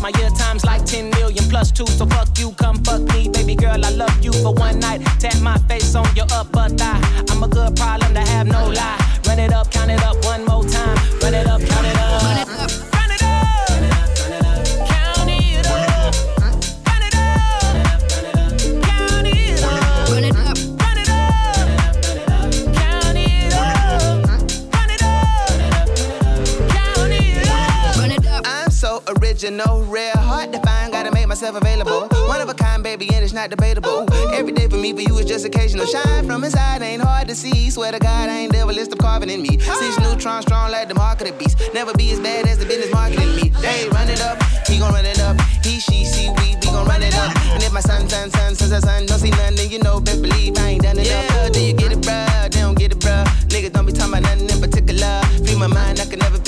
my year times like 10 million plus two. So fuck you, come fuck me, baby girl. I love you for one night. Tap my face on your upper thigh. I'm a good problem to have, no lie. Run it up, count it up one more myself available. One of a kind, baby, and it's not debatable. Every day for me, for you, is just occasional. Shine from inside, ain't hard to see. Swear to God, I ain't never list of carving in me. Six neutron strong like the market of beast. Never be as bad as the business marketing me. They run it up, he gon' run it up. He, she, see, we, we gon' run it up. And if my son, son, son, son, son, son don't see nothing, then you know, best believe I ain't done enough. Yeah, do you get it, bruh? They don't get it, bruh. Niggas don't be talking about nothing in particular. Free my mind, I can never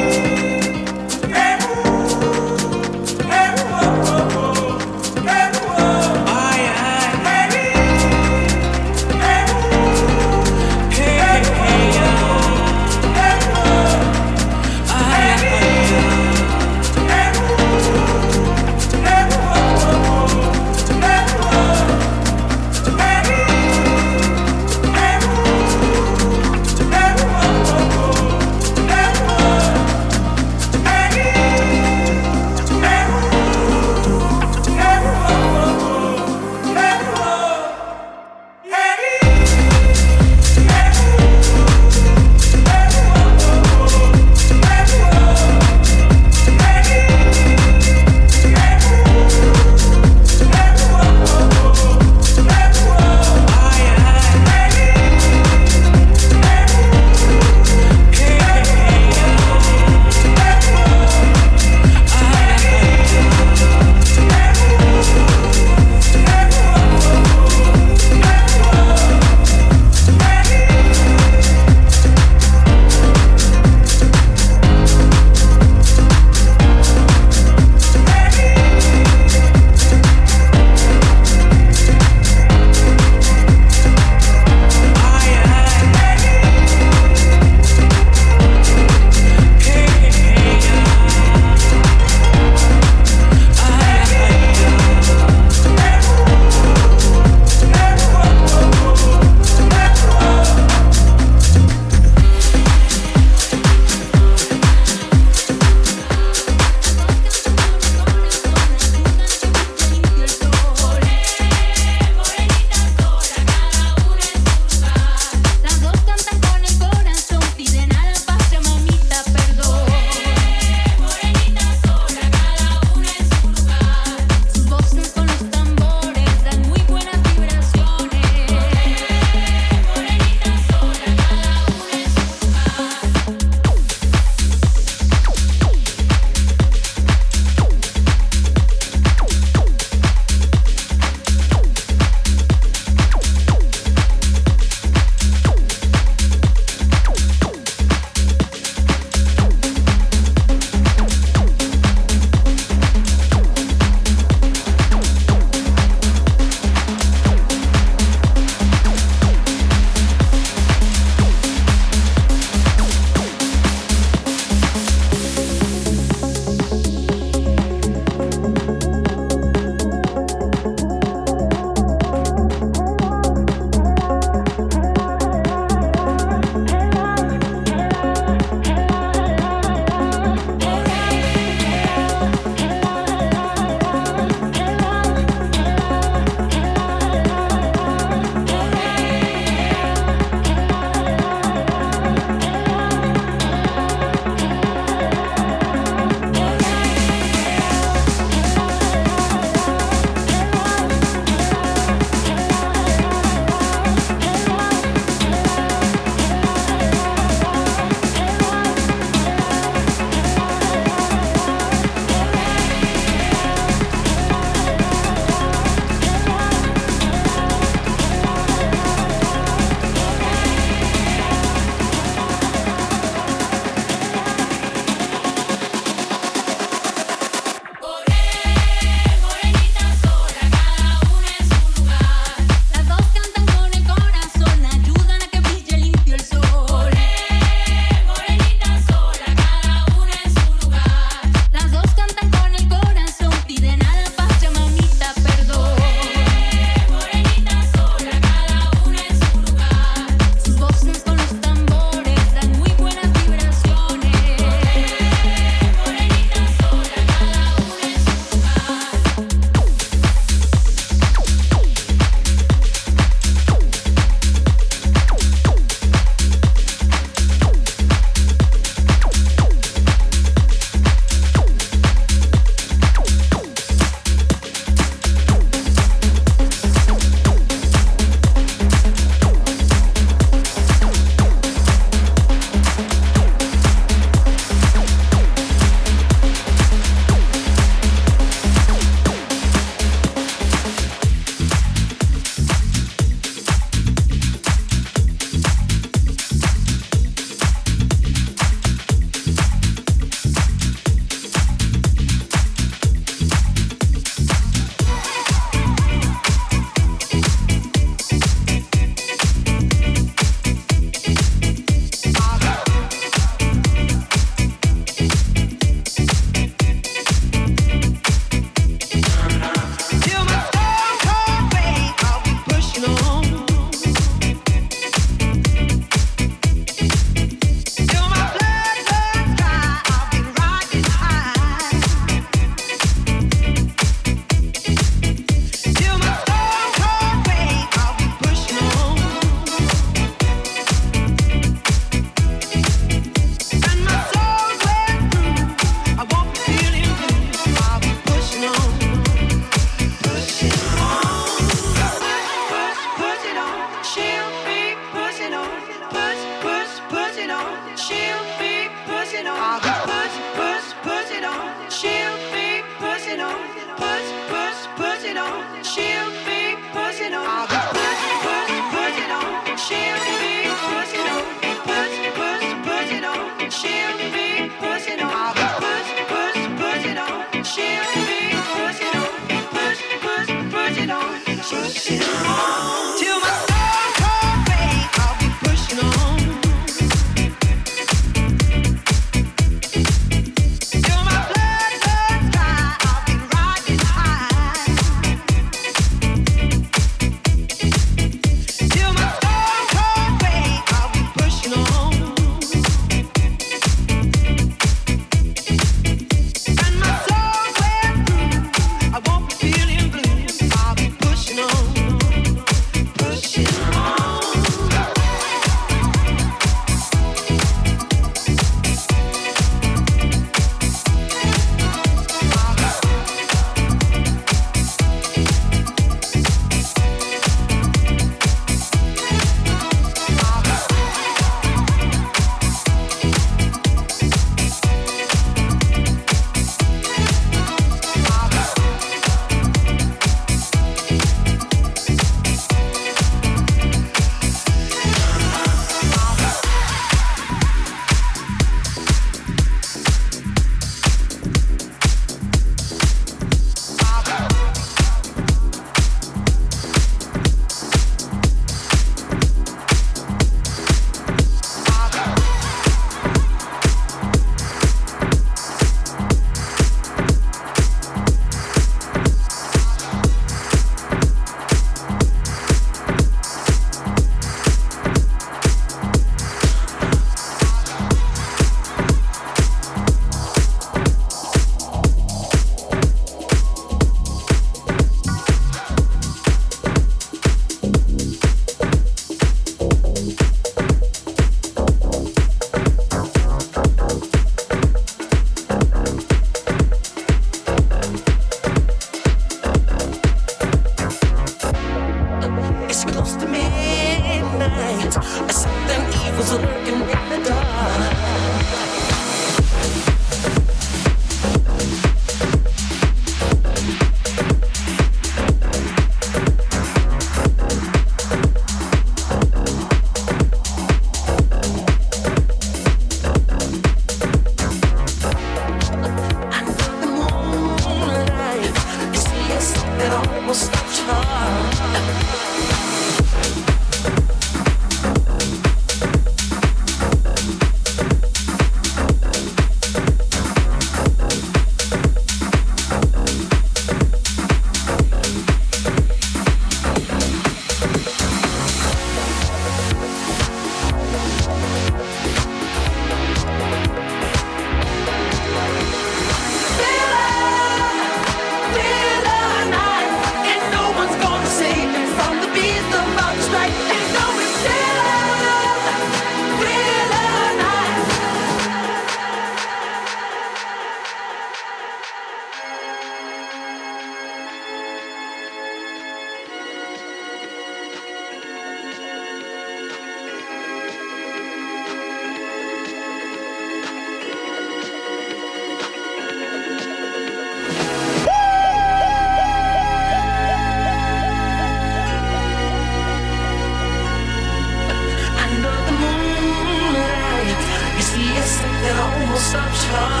time.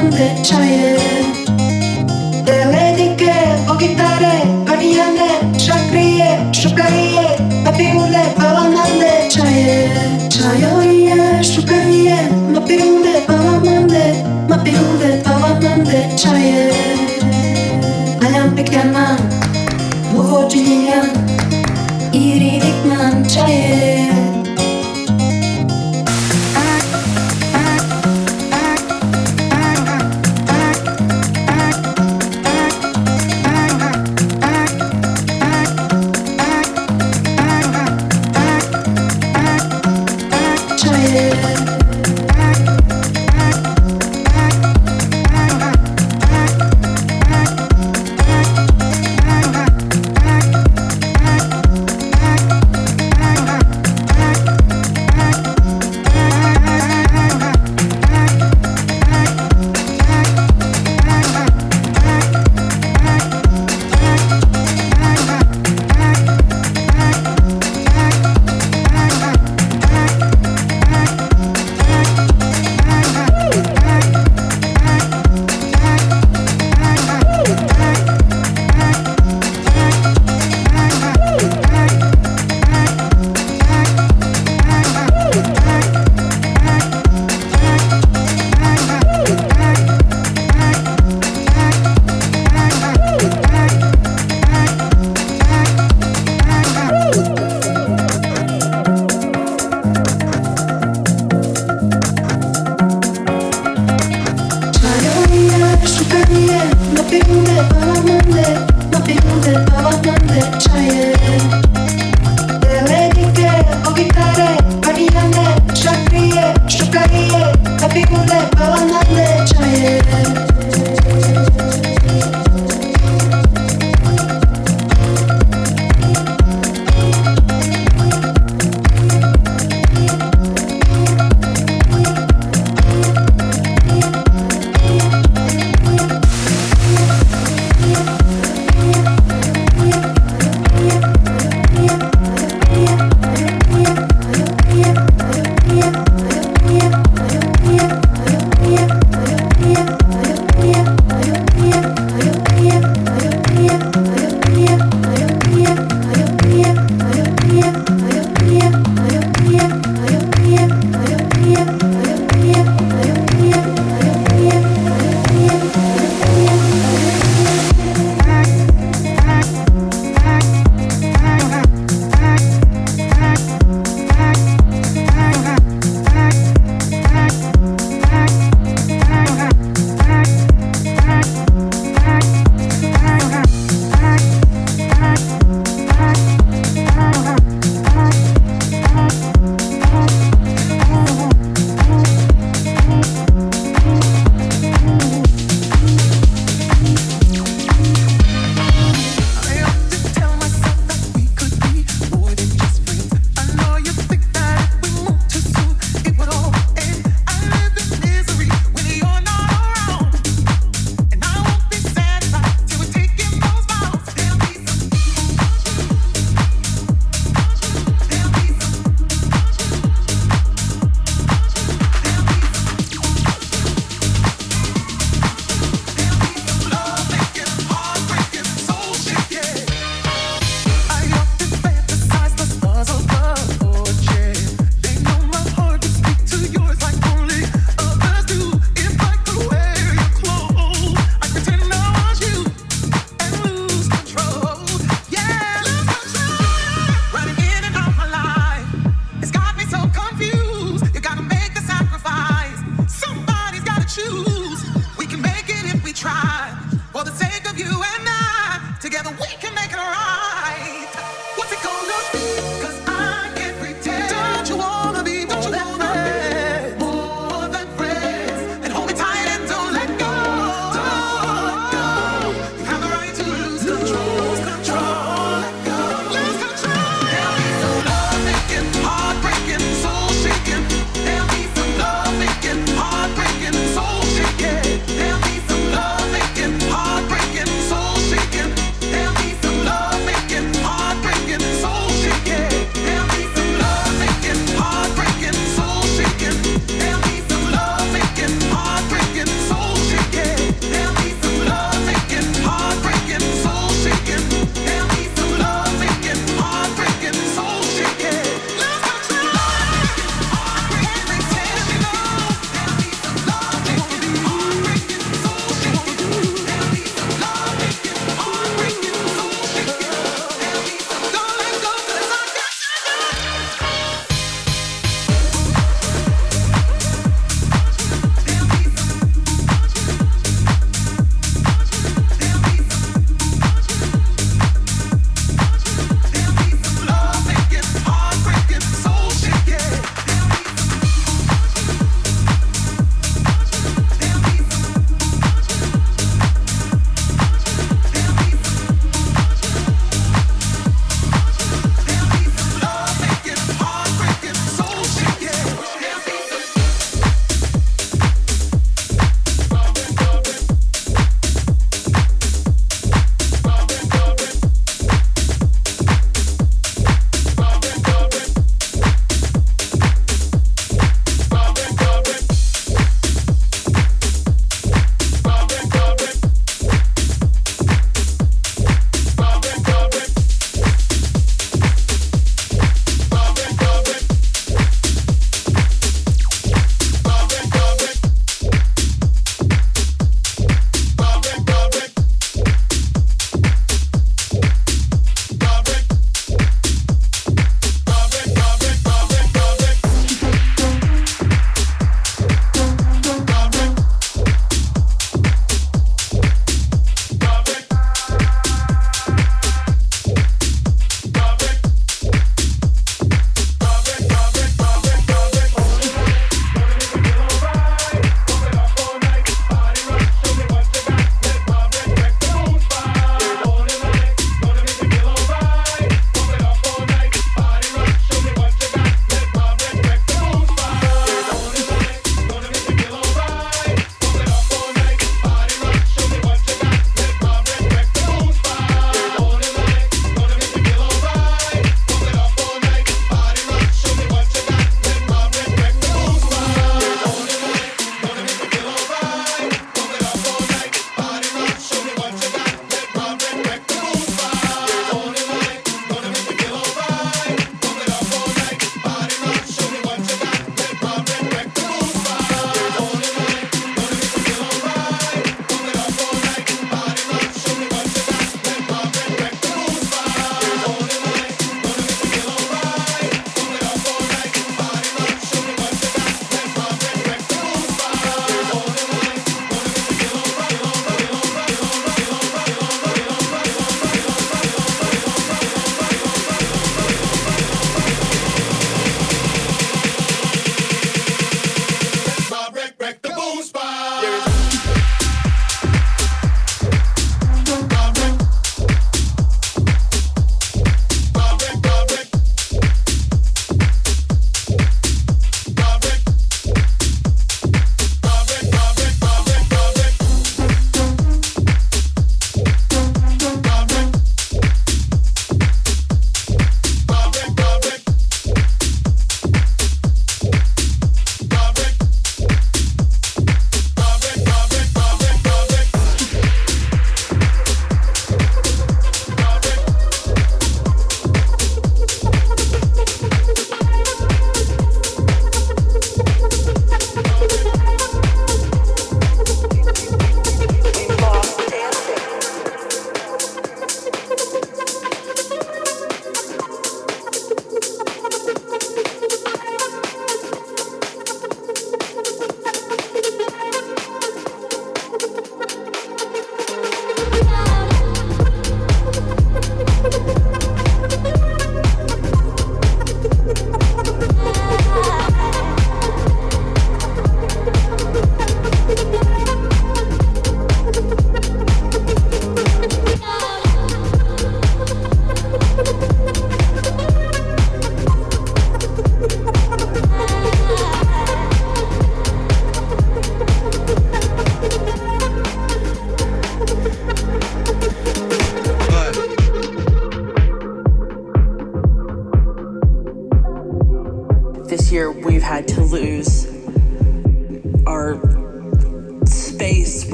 I'm the child.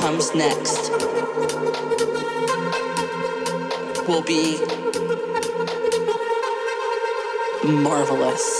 Comes next will be marvelous.